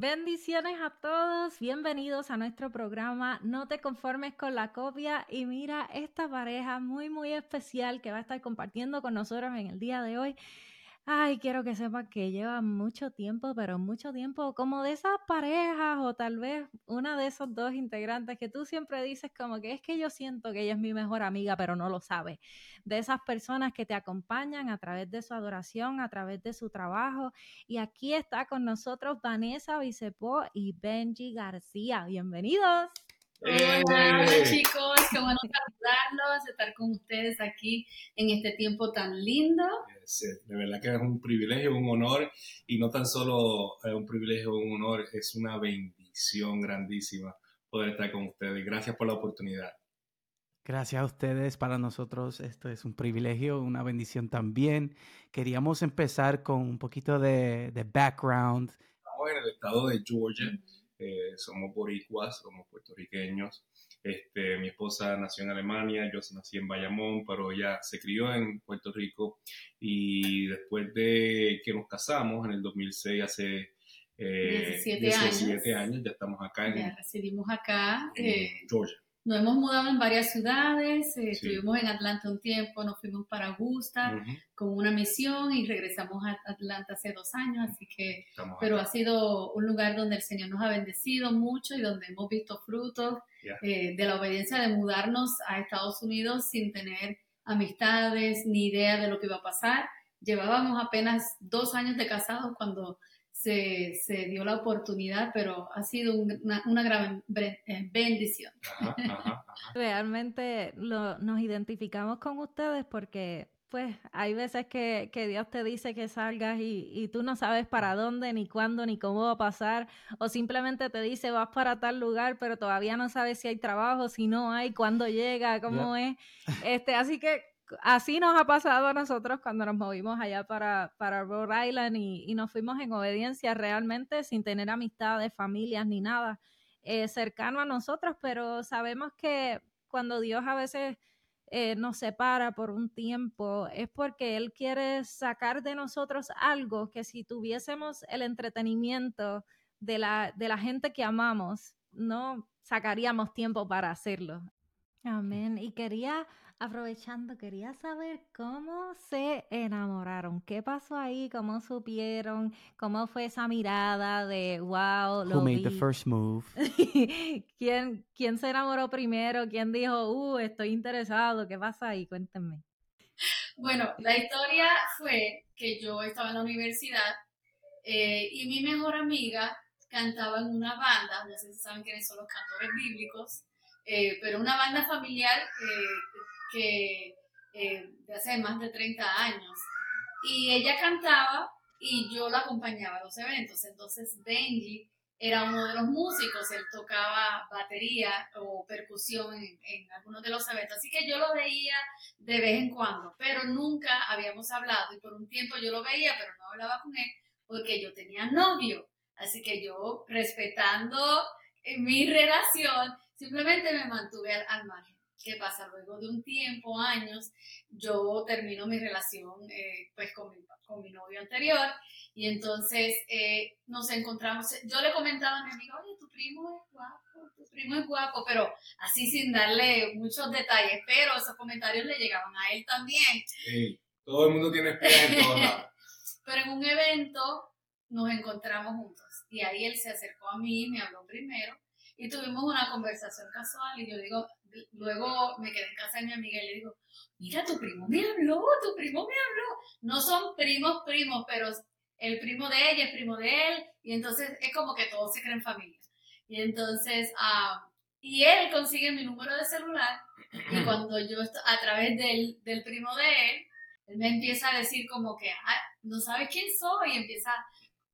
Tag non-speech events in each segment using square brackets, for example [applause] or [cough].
Bendiciones a todos, bienvenidos a nuestro programa No te conformes con la copia. Y mira esta pareja muy muy especial que va a estar compartiendo con nosotros en el día de hoy Ay, quiero que sepa que lleva mucho tiempo, pero mucho tiempo, como de esas parejas o tal vez una de esos dos integrantes que tú siempre dices como que es que yo siento que ella es mi mejor amiga, pero no lo sabe. De esas personas que te acompañan a través de su adoración, a través de su trabajo. Y aquí está con nosotros Vanessa Bicepo y Benji García. Bienvenidos. Hola, eh. chicos, qué bueno saludarlos, estar con ustedes aquí en este tiempo tan lindo. De verdad que es un privilegio, un honor, y no tan solo un privilegio, un honor, es una bendición grandísima poder estar con ustedes. Gracias por la oportunidad. Gracias a ustedes, para nosotros esto es un privilegio, una bendición también. Queríamos empezar con un poquito de, de background. Estamos en el estado de Georgia. Eh, somos boricuas, somos puertorriqueños. Este, mi esposa nació en Alemania, yo nací en Bayamón, pero ella se crió en Puerto Rico y después de que nos casamos en el 2006, hace 17, eh, años. ya estamos acá en, ya residimos acá, en eh, Georgia. Nos hemos mudado en varias ciudades, eh, estuvimos en Atlanta un tiempo, nos fuimos para Augusta con una misión y regresamos a Atlanta hace dos años, así que, pero ha sido un lugar donde el Señor nos ha bendecido mucho y donde hemos visto frutos eh, de la obediencia de mudarnos a Estados Unidos sin tener amistades ni idea de lo que iba a pasar. Llevábamos apenas dos años de casados cuando se, dio la oportunidad, pero ha sido una, gran eh, bendición. Realmente nos identificamos con ustedes porque pues hay veces que, Dios te dice que salgas y, y, tú no sabes para dónde, ni cuándo, ni cómo va a pasar, o simplemente te dice vas para tal lugar, pero todavía no sabes si hay trabajo, si no hay, cuándo llega, cómo es. Este, así que así nos ha pasado a nosotros cuando nos movimos allá para, para Rhode Island y, nos fuimos en obediencia realmente sin tener amistades, familias ni nada eh, cercano a nosotros, pero sabemos que cuando Dios a veces eh, nos separa por un tiempo es porque Él quiere sacar de nosotros algo que si tuviésemos el entretenimiento de la, de la gente que amamos, no sacaríamos tiempo para hacerlo. Amén. Y quería Aprovechando, quería saber cómo se enamoraron, qué pasó ahí, cómo supieron, cómo fue esa mirada de wow, lo Who made the first move? [laughs] ¿Quién, ¿Quién se enamoró primero? ¿Quién dijo, uh, estoy interesado? ¿Qué pasa ahí? Cuéntenme. Bueno, la historia fue que yo estaba en la universidad eh, y mi mejor amiga cantaba en una banda, no sé si saben quiénes son los cantores bíblicos, eh, pero una banda familiar eh, que eh, hace más de 30 años. Y ella cantaba y yo la acompañaba a los eventos. Entonces Benji era uno de los músicos, él tocaba batería o percusión en, en, algunos de los eventos. Así que yo lo veía de vez en cuando, pero nunca habíamos hablado y por un tiempo yo lo veía, pero no hablaba con él porque yo tenía novio. Así que yo, respetando mi [laughs] relación, simplemente me mantuve al margen. ¿Qué pasa? Luego de un tiempo, años, yo termino mi relación eh, pues con mi, con mi, novio anterior y entonces eh, nos encontramos, yo le comentaba a mi amiga, oye, tu primo es guapo, tu primo es guapo, pero así sin darle muchos detalles, pero esos comentarios le llegaban a él también. Sí, todo el mundo tiene esperanza. [laughs] pero en un evento nos encontramos juntos y ahí él se acercó a mí, me habló primero y tuvimos una conversación casual y yo digo, luego me quedé en casa de mi amiga y le digo, mira, tu primo me habló, tu primo me habló. No son primos, primos, pero el primo de ella es primo de él y entonces es como que todos se creen familia. Y entonces, ah, y él consigue mi número de celular y [clears throat] cuando yo a través del, del primo de él, él me empieza a decir como que, ah, no sabes quién soy y empieza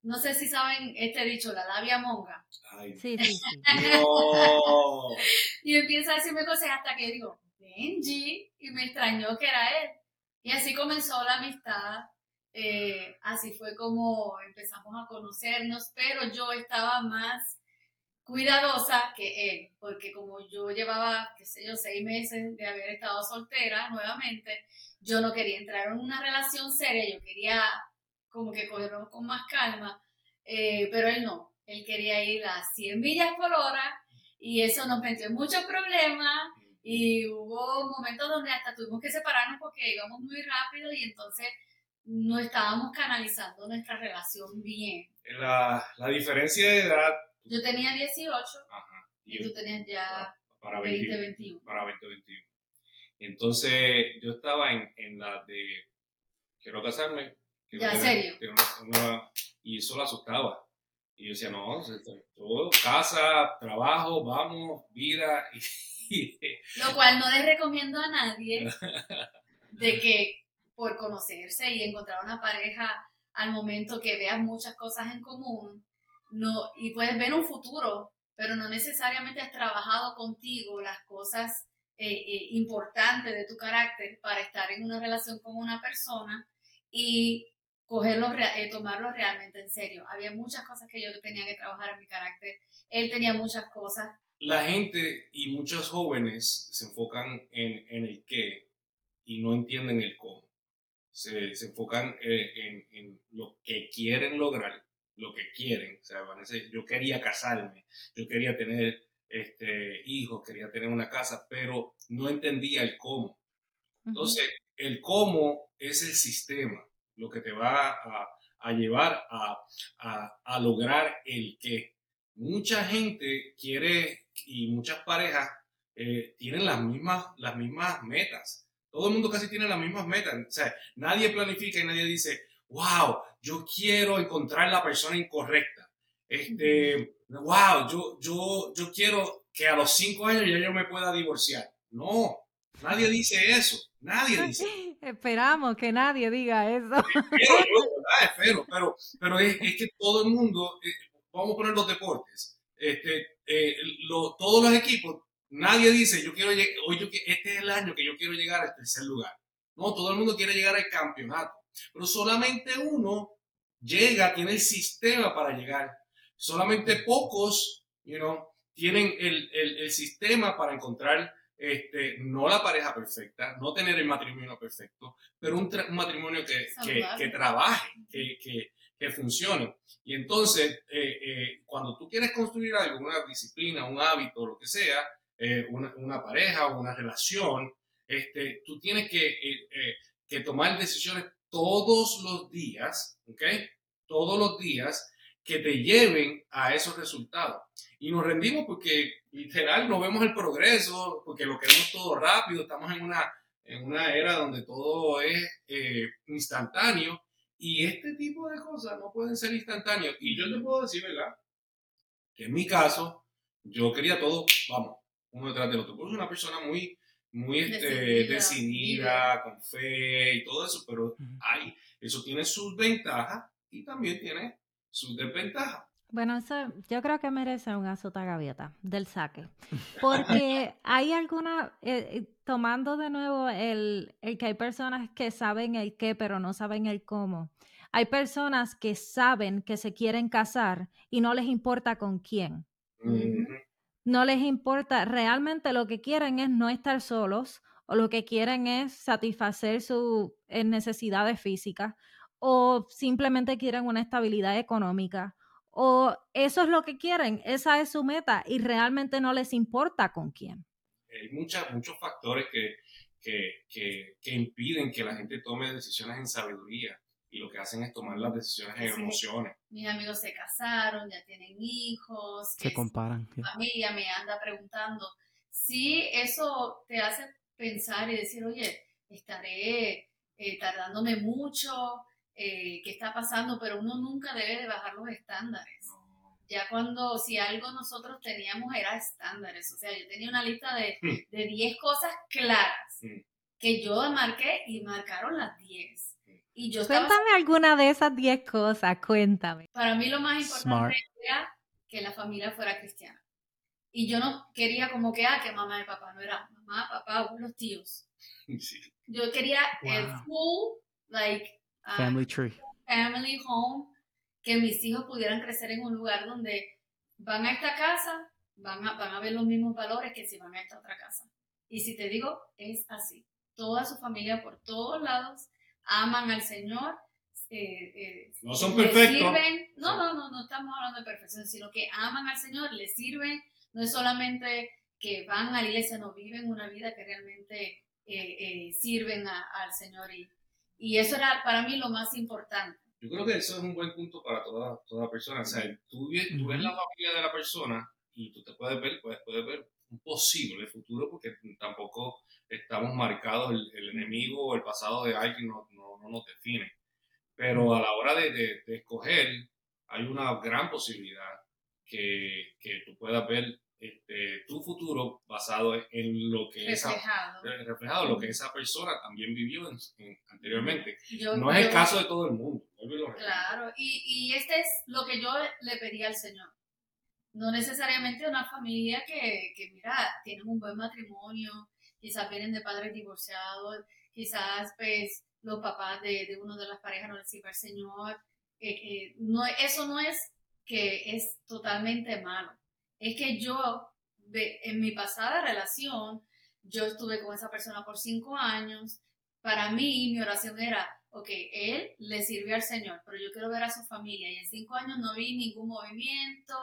no sé si saben este dicho, la labia monga. sí, sí, sí. [laughs] y empieza a decirme cosas hasta que digo, Benji, y me extrañó que era él. Y así comenzó la amistad. Eh, así fue como empezamos a conocernos, pero yo estaba más cuidadosa que él, porque como yo llevaba, qué sé yo, seis meses de haber estado soltera nuevamente, yo no quería entrar en una relación seria, yo quería como que cogerlo con más calma, eh, pero él no, él quería ir a 100 millas por hora y eso nos metió en muchos problemas y hubo momentos donde hasta tuvimos que separarnos porque íbamos muy rápido y entonces no estábamos canalizando nuestra relación bien. La, la diferencia de edad yo tenía 18 y, tú tenías ya para 20, 21. Para 2021. Entonces yo estaba en, en la de quiero casarme. Ya, serio. y eso la asustaba. Y yo decía, no, todo, casa, trabajo, vamos, vida. [laughs] Lo cual no les recomiendo a nadie [laughs] de que por conocerse y encontrar una pareja al momento que veas muchas cosas en común, no, y puedes ver un futuro, pero no necesariamente has trabajado contigo las cosas eh, eh, importantes de tu carácter para estar en una relación con una persona y cogerlo, eh, tomarlo realmente en serio. Había muchas cosas que yo tenía que trabajar en mi carácter, él tenía muchas cosas. La gente y muchos jóvenes se enfocan en, en el qué y no entienden el cómo. Se, se enfocan en, en lo que quieren lograr lo que quieren. O sea, yo quería casarme, yo quería tener este, hijos, quería tener una casa, pero no entendía el cómo. Entonces, el cómo es el sistema, lo que te va a, llevar a, a, lograr el qué. Mucha gente quiere y muchas parejas eh, tienen las mismas, las mismas metas. Todo el mundo casi tiene las mismas metas. O sea, nadie planifica y nadie dice, wow, yo quiero encontrar la persona incorrecta. Este, wow, yo, yo, yo quiero que a los cinco años ya yo me pueda divorciar. No, nadie dice eso. Nadie [laughs] dice. Esperamos que nadie diga eso. Espero, [laughs] pero, pero es, que todo el mundo, eh, vamos a poner los deportes, este, eh, todos los equipos, nadie dice, yo quiero hoy yo, este es el año que yo quiero llegar al tercer lugar. No, todo el mundo quiere llegar al campeonato. Pero solamente uno llega, tiene el sistema para llegar. Solamente pocos, you know, tienen el, el, el sistema para encontrar este, no la pareja perfecta, no tener el matrimonio perfecto, pero un, un matrimonio que, que, que trabaje, que, que, funcione. Y entonces, eh, eh, cuando tú quieres construir algo, una disciplina, un hábito, lo que sea, eh, una, una, pareja o una relación, este, tú tienes que, que tomar decisiones todos los días, ¿ok? Todos los días que te lleven a esos resultados. Y nos rendimos porque literal no vemos el progreso, porque lo queremos todo rápido, estamos en una, en una era donde todo es eh, instantáneo y este tipo de cosas no pueden ser instantáneos. Y yo te puedo decir, ¿verdad? Que en mi caso, yo quería todo, vamos, uno detrás del otro. Porque soy una persona muy, muy este, decidida, con fe y todo eso, pero hay, eso tiene sus ventajas y también tiene sus desventajas. Bueno, eso yo creo que merece una sota gaviota del saque, porque [laughs] hay alguna, eh, eh, tomando de nuevo el, el, que hay personas que saben el qué, pero no saben el cómo. Hay personas que saben que se quieren casar y no les importa con quién. No les importa, realmente lo que quieren es no estar solos o lo que quieren es satisfacer sus eh, necesidades físicas o simplemente quieren una estabilidad económica o eso es lo que quieren, esa es su meta y realmente no les importa con quién. Hay muchos factores que, que, que impiden que la gente tome decisiones en sabiduría y lo que hacen es tomar las decisiones en emociones. Mis amigos se casaron, ya tienen hijos. Se comparan. Mi familia me anda preguntando. Si eso te hace pensar y decir, oye, estaré eh, tardándome mucho, eh, ¿qué está pasando? Pero uno nunca debe de bajar los estándares. Ya cuando, si algo nosotros teníamos era estándares, o sea, yo tenía una lista de, hmm. de 10 cosas claras hmm. que yo marqué y marcaron las 10 Y yo cuéntame alguna de esas 10 cosas, cuéntame. Para mí lo más importante era que la familia fuera cristiana. Y yo no quería como que, ah, que mamá y papá, no era mamá, papá, los tíos. [laughs] Yo quería el full, like, family tree. Family home, que mis hijos pudieran crecer en un lugar donde van a esta casa, van a, van a ver los mismos valores que si van a esta otra casa. Y si te digo, es así. Toda su familia por todos lados aman al Señor. Eh, eh, no son perfectos. no, no, no, no estamos hablando de perfección, sino que aman al Señor, le sirven. No es solamente que van a la iglesia, no viven una vida que realmente eh, sirven al Señor. Y, y eso era para mí lo más importante. Yo creo que eso es un buen punto para toda, toda persona. O sea, tú, tú ves la familia de la persona y tú te puedes ver, puedes, puedes ver un posible futuro porque tampoco estamos marcados, el, enemigo o el pasado de alguien no, no, no, nos define. Pero a la hora de, de, escoger, hay una gran posibilidad que, que tú puedas ver este, tu futuro basado en lo que reflejado. esa reflejado lo que esa persona también vivió anteriormente no es el caso de todo el mundo claro y, y este es lo que yo le pedí al señor no necesariamente una familia que, que, mira, tienen un buen matrimonio, quizás vienen de padres divorciados, quizás pues los papás de, de uno de las parejas no les sirve al Señor. Eh, no, eso no es que es totalmente malo. Es que yo, en mi pasada relación, yo estuve con esa persona por cinco años. Para mí, mi oración era, ok, él le sirvió al Señor, pero yo quiero ver a su familia. Y en cinco años no vi ningún movimiento,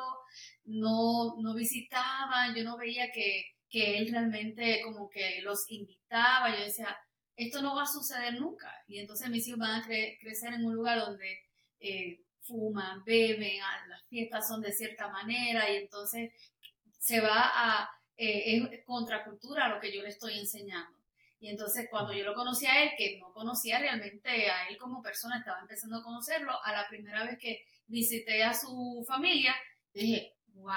no, no visitaba, yo no veía que, que él realmente como que los invitaba. Yo decía, esto no va a suceder nunca. Y entonces mis hijos van a crecer en un lugar donde eh, fuman, beben, las fiestas son de cierta manera y entonces se va a, eh, es contracultura lo que yo le estoy enseñando. Y entonces cuando yo lo conocí a él, que no conocía realmente a él como persona, estaba empezando a conocerlo, a la primera vez que visité a su familia, dije, wow,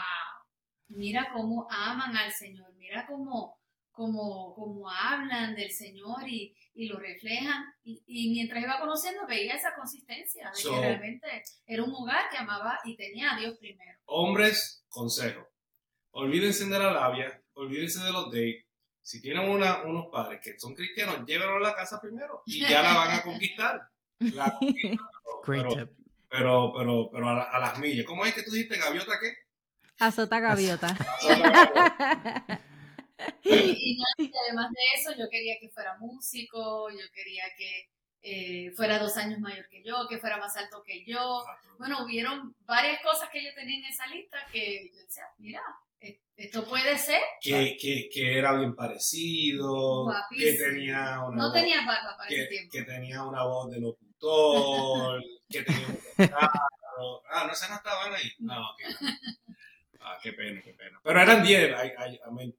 mira cómo aman al Señor, mira cómo, cómo, cómo hablan del Señor y, y lo reflejan. Y, y, mientras iba conociendo veía esa consistencia de que realmente era un hogar que amaba y tenía a Dios primero. Hombres, consejo. Olvídense de la labia, olvídense de los dates, si tienen una, unos padres que son cristianos, llévenlo a la casa primero y ya la van a conquistar. La pero, pero, pero, pero, a, las millas. ¿Cómo es que tú dijiste gaviota qué? Azota gaviota. [laughs] y, además de eso, yo quería que fuera músico, yo quería que eh, fuera dos años mayor que yo, que fuera más alto que yo. Bueno, hubieron varias cosas que yo tenía en esa lista que yo decía, mira, esto puede ser. Que, que, que era bien parecido, que tenía una No voz, tenía barba para que, ese tiempo. Que tenía una voz de locutor, que tenía un [laughs] Ah, no, esas no estaban ahí. No, ok. Ah, qué pena, qué pena. Pero eran 10.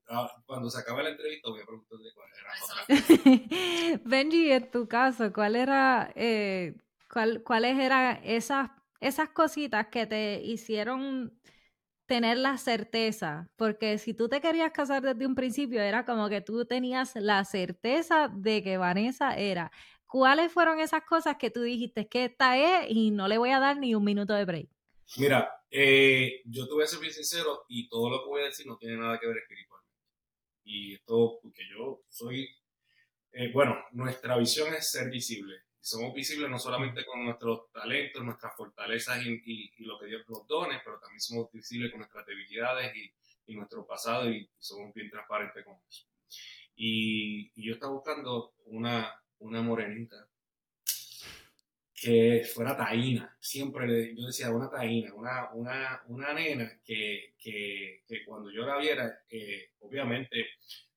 Ah, cuando se acaba la entrevista voy a preguntarle cuál era. [laughs] Benji, en tu caso, ¿cuál era, eh, cuál, ¿cuáles eran esas, esas cositas que te hicieron tener la certeza, porque si tú te querías casar desde un principio, era como que tú tenías la certeza de que Vanessa era. ¿Cuáles fueron esas cosas que tú dijiste que esta es y no le voy a dar ni un minuto de break? Mira, eh, yo te voy a ser bien sincero y todo lo que voy a decir no tiene nada que ver espiritualmente. Y esto porque yo soy, eh, bueno, nuestra visión es ser visible somos visibles no solamente con nuestros talentos, nuestras fortalezas y, lo que Dios nos done, pero también somos visibles con nuestras debilidades y, nuestro pasado y, somos bien transparentes con eso. Y, yo estaba buscando una, una morenita que fuera taína. Siempre yo decía una taína, una, una, una nena que, que, que, cuando yo la viera, eh, obviamente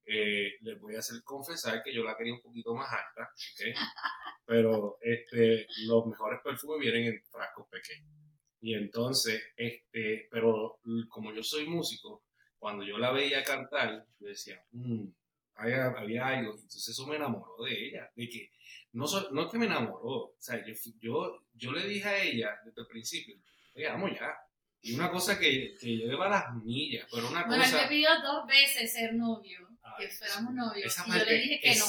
eh, les voy a hacer confesar que yo la quería un poquito más alta, [laughs] pero este, los mejores perfumes vienen en frascos pequeños. Y entonces, este, pero como yo soy músico, cuando yo la veía cantar, yo decía, mmm, había, había, algo. Entonces eso me enamoró de ella, de que no, no es que me enamoró, o sea, yo, yo, yo le dije a ella desde el principio, oye, vamos ya. Y una cosa que, que yo lleva las millas, pero una bueno, cosa... Bueno, me pidió dos veces ser novio que fuéramos novios. y yo le dije que no.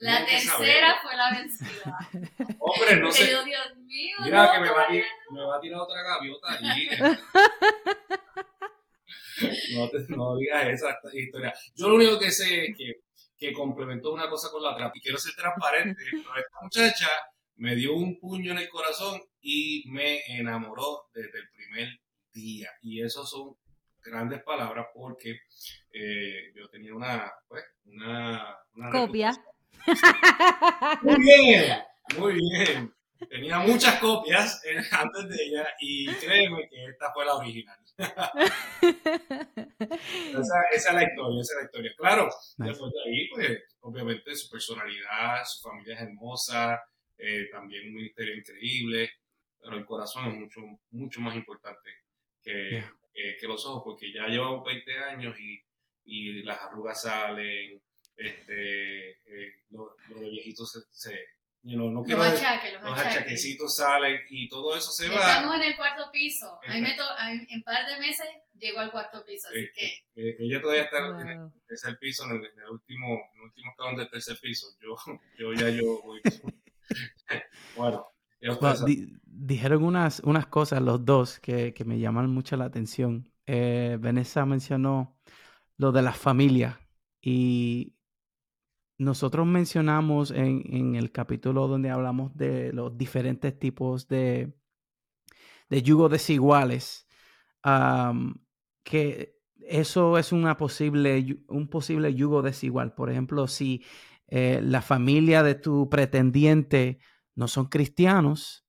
la tercera fue la vencida. [laughs] Hombre, no sé. Yo, Dios mío, Mira no, que me va, tirar, me va a tirar otra gaviota allí. [laughs] no, te, no digas esa historia. Yo lo único que sé es que, que complementó una cosa con la otra. Y quiero ser [laughs] transparente. pero Esta muchacha me dio un puño en el corazón y me enamoró desde el primer día. Y eso son grandes palabras porque eh, yo tenía una, pues, una, una Copia. Muy bien, muy bien. Tenía muchas copias eh, [laughs] antes de ella y créeme que esta fue la original. [laughs] esa, esa es la historia, esa es la historia. Claro, Nice. después de ahí, pues, obviamente su personalidad, su familia es hermosa, eh, también un ministerio increíble, pero el corazón es mucho, mucho más importante que, Yeah. que- que los ojos, porque ya llevamos 20 años y, y las arrugas salen, este, eh, lo, lo de viejitos se, se know, no quiero Los achaques, los los achaques. achaquecitos salen y todo eso se va. Estamos en el cuarto piso. Ahí me to- ahí en par de meses llego al cuarto piso, así Eh, que Eh, ella todavía está en el Wow. tercer piso, en el, en el último, en el último escalón del tercer piso. Yo, [laughs] yo ya yo voy. [laughs] bueno, Bueno, di- dijeron unas, unas cosas los dos que, que me llaman mucho la atención. Eh, Vanessa mencionó lo de la familia y nosotros mencionamos en, el capítulo donde hablamos de los diferentes tipos de, de yugos desiguales, que eso es una posible, un posible yugo desigual. Por ejemplo, si eh, la familia de tu pretendiente no son cristianos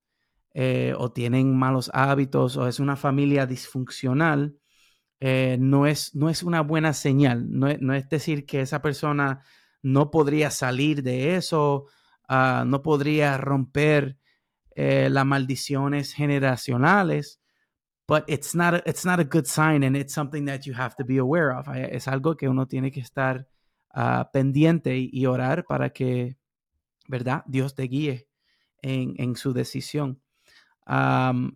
eh, o tienen malos hábitos o es una familia disfuncional, eh, no, es, no es una buena señal. No es decir que esa persona no podría salir de eso, ah, no podría romper eh, las maldiciones generacionales, but it's not, a, it's not a good sign and it's something that you have to be aware of. Eh, Es algo que uno tiene que estar ah, pendiente y, orar para que, ¿verdad? Dios te guíe en, en su decisión.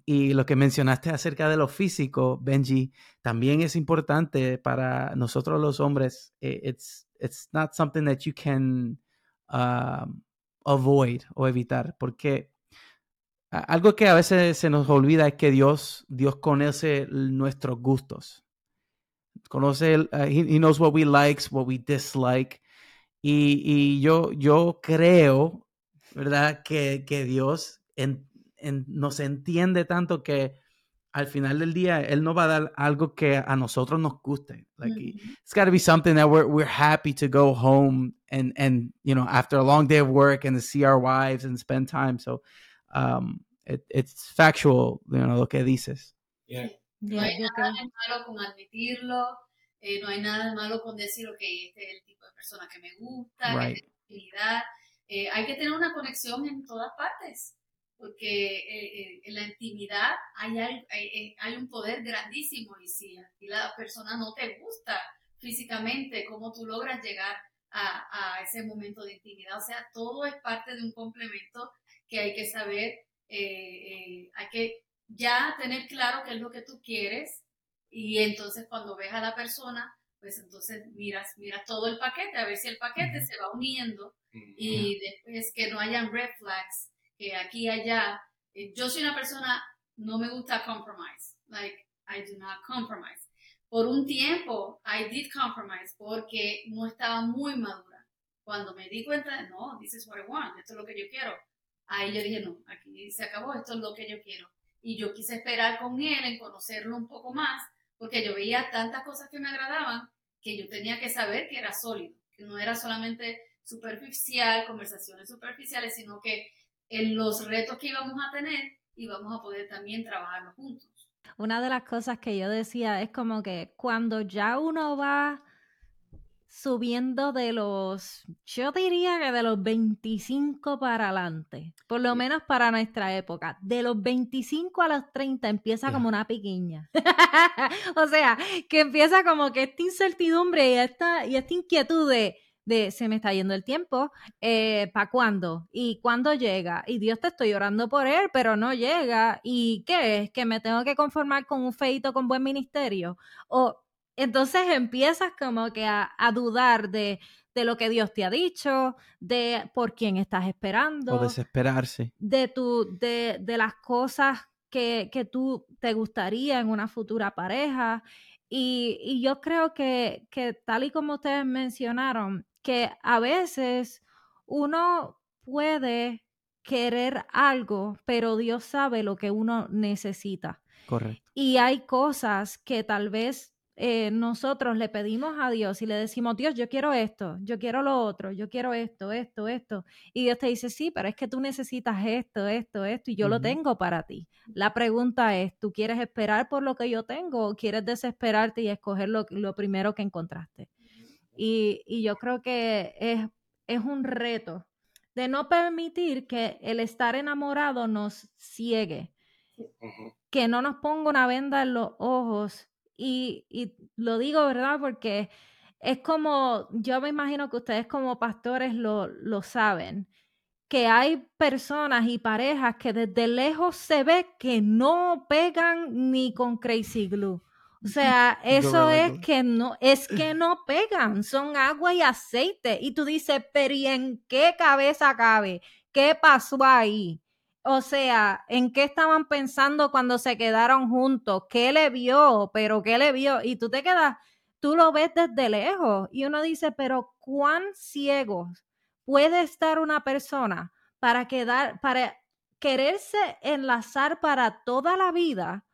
Y lo que mencionaste acerca de lo físico, Benji, también es importante para nosotros los hombres. Eh, it's not something that you can um, avoid o evitar, porque algo que a veces se nos olvida es que Dios, Dios conoce nuestros gustos. Conoce, uh, he, he knows what we likes, what we dislike. Y, y yo, yo creo, ¿verdad? Que, que Dios en- en- nos entiende tanto que al final del día Él no va a dar algo que a nosotros nos guste. Like, Ujú. it's got to be something that we're, we're happy to go home and, and, you know, after a long day of work and to see our wives and spend time. So, um, it, it's factual, you know, lo que dices. Yeah. no hay nada de malo con admitirlo, eh, no hay nada de malo con decir, ok, este es el tipo de persona que me gusta, que Right. tiene afinidad. Eh, hay que tener una conexión en todas partes, porque eh, eh, en la intimidad hay, eh, hay un poder grandísimo y si a ti la persona no te gusta físicamente, cómo tú logras llegar a, a ese momento de intimidad. O sea, todo es parte de un complemento que hay que saber, eh, hay que ya tener claro qué es lo que tú quieres y entonces cuando ves a la persona, pues entonces miras, miras todo el paquete, a ver si el paquete se va uniendo y después que no hayan red flags, que aquí y allá. Eh, Yo soy una persona, no me gusta compromise, like I do not compromise. Por un tiempo, I did compromise porque no estaba muy madura. Cuando me di cuenta, no, this is what I want, esto es lo que yo quiero. Ahí yo dije, no, aquí se acabó, esto es lo que yo quiero. Y yo quise esperar con él en conocerlo un poco más, porque yo veía tantas cosas que me agradaban que yo tenía que saber que era sólido, que no era solamente superficial, conversaciones superficiales, sino que en los retos que íbamos a tener íbamos a poder también trabajarlos juntos. Una de las cosas que yo decía es como que cuando ya uno va subiendo de los, yo diría que de los 25 para adelante, por lo menos para nuestra época, de los 25 a los 30 empieza como una piquiña. [laughs] o sea, que empieza como que esta incertidumbre y esta, y esta inquietud de, de se me está yendo el tiempo, ¿para cuándo? ¿Y cuándo llega? Y Dios te estoy orando por él, pero no llega. ¿Y qué es? ¿Que me tengo que conformar con un feito con buen ministerio? O entonces empiezas como que a, dudar de, lo que Dios te ha dicho, de por quién estás esperando. O desesperarse. De, tu, de, de las cosas que, que, tú te gustaría en una futura pareja. Y, y yo creo que, que, tal y como ustedes mencionaron, que a veces uno puede querer algo, pero Dios sabe lo que uno necesita. Correcto. Y hay cosas que tal vez eh, nosotros le pedimos a Dios y le decimos, Dios, yo quiero esto, yo quiero lo otro, yo quiero esto, esto, esto. Y Dios te dice, sí, pero es que tú necesitas esto, esto, esto, y yo lo tengo para ti. La pregunta es, ¿tú quieres esperar por lo que yo tengo o quieres desesperarte y escoger lo, primero que encontraste? Y, yo creo que es, es un reto de no permitir que el estar enamorado nos ciegue, que no nos ponga una venda en los ojos y, lo digo, ¿verdad? Porque es como, yo me imagino que ustedes como pastores lo, lo saben, que hay personas y parejas que desde lejos se ve que no pegan ni con Crazy Glue. O sea, eso es que no, es que [laughs] no pegan, son agua y aceite. Y tú dices, pero ¿y en qué cabeza cabe? ¿Qué pasó ahí? O sea, ¿en qué estaban pensando cuando se quedaron juntos? ¿Qué le vio? ¿Pero qué le vio? Y tú te quedas, tú lo ves desde lejos y uno dice, pero ¿cuán ciegos puede estar una persona para quedar, para quererse enlazar para toda la vida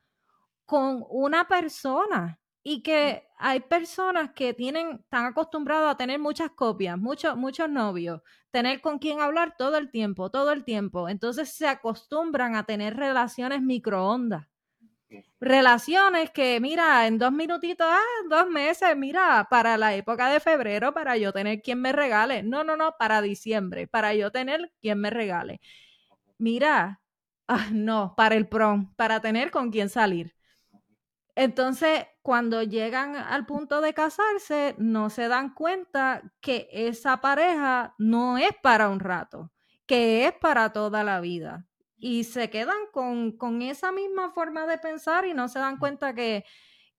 con una persona? y que hay personas que tienen, están acostumbrados a tener muchas copias, muchos, muchos novios, tener con quien hablar todo el tiempo, todo el tiempo. Entonces se acostumbran a tener relaciones microondas. Relaciones que, mira, en dos minutitos, ah, dos meses, mira, para la época de febrero, para yo tener quien me regale. No, no, no, para diciembre, para yo tener quien me regale. Mira, ah, no, para el prom, para tener con quien salir. Entonces, cuando llegan al punto de casarse, no se dan cuenta que esa pareja no es para un rato, que es para toda la vida. Y se quedan con, esa misma forma de pensar y no se dan cuenta que,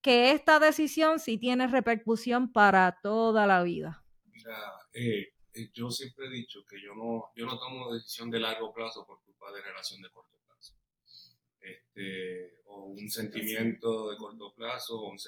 que esta decisión sí tiene repercusión para toda la vida. Mira, eh, eh, yo siempre he dicho que yo no, yo no tomo decisión de largo plazo por culpa de relación de corto. Este, o un sentimiento de corto plazo, o un,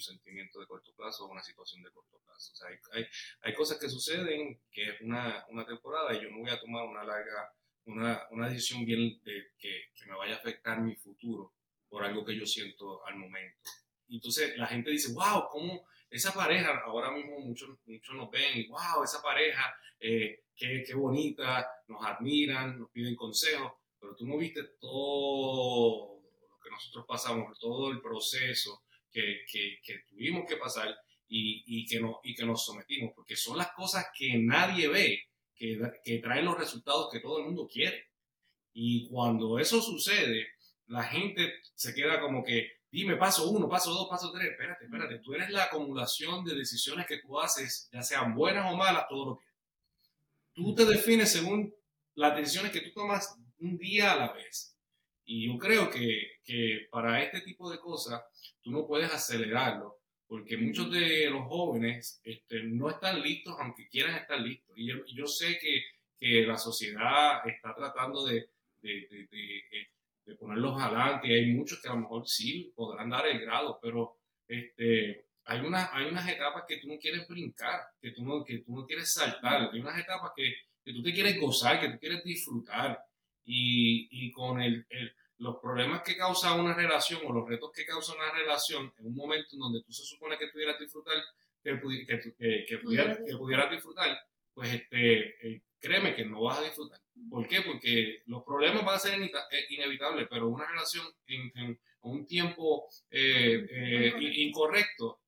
sentimiento de corto plazo, o una situación de corto plazo. O sea, hay, hay, cosas que suceden que es una, una, temporada y yo no voy a tomar una larga, una, una decisión bien de, que, que, me vaya a afectar mi futuro por algo que yo siento al momento. Entonces la gente dice, wow, ¿cómo esa pareja, ahora mismo muchos, muchos nos ven, wow, esa pareja, eh, qué, qué bonita, nos admiran, nos piden consejos, pero tú no viste todo nosotros pasamos, todo el proceso que, que, tuvimos que pasar y, y, que no, y que nos sometimos, porque son las cosas que nadie ve, que, que traen los resultados que todo el mundo quiere. Y cuando eso sucede, la gente se queda como que, dime paso uno, paso dos, paso tres, espérate, espérate, tú eres la acumulación de decisiones que tú haces, ya sean buenas o malas, todo lo que. Tú te defines según las decisiones que tú tomas un día a la vez. Y yo creo que, que, para este tipo de cosas tú no puedes acelerarlo, porque muchos de los jóvenes este, no están listos, aunque quieran estar listos. Y yo, yo sé que, que, la sociedad está tratando de, de, de, de, ponerlos adelante, hay muchos que a lo mejor sí podrán dar el grado, pero este, hay, una, hay unas etapas que tú no quieres brincar, que tú no, que tú no quieres saltar, hay unas etapas que, que tú te quieres gozar, que tú quieres disfrutar y, y con el, los problemas que causa una relación o los retos que causa una relación en un momento en donde tú se supone que pudieras disfrutar, que, que, que, pudieras, disfrutar, pues este, eh, créeme que no vas a disfrutar. ¿Por qué? Porque los problemas van a ser eh, inevitables, pero una relación en, un tiempo eh, incorrecto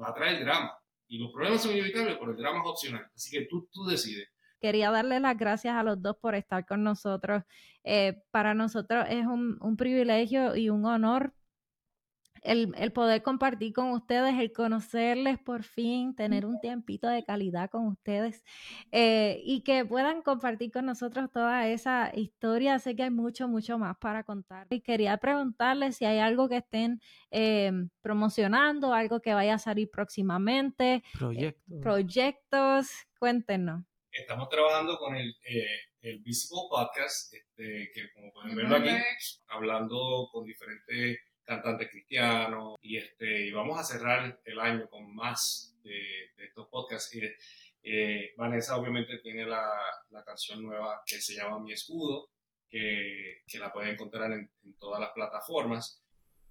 va a traer drama. Y los problemas son inevitables, pero el drama es opcional. Así que tú, tú decides. Quería darle las gracias a los dos por estar con nosotros. Eh, para nosotros es un, privilegio y un honor el, el, poder compartir con ustedes, el conocerles por fin, tener un tiempito de calidad con ustedes eh, y que puedan compartir con nosotros toda esa historia. Sé que hay mucho, mucho más para contar. Y quería preguntarles si hay algo que estén eh, promocionando, algo que vaya a salir próximamente. Eh, proyectos. proyectos, cuéntenos. Estamos trabajando con el, el Visible Podcast, este, que como pueden verlo aquí, hablando con diferentes cantante cristiano y, este, y vamos a cerrar el año con más de, estos podcasts. Y, eh, Vanessa obviamente tiene la, la, canción nueva que se llama Mi Escudo, que, que la pueden encontrar en, en todas las plataformas.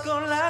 con la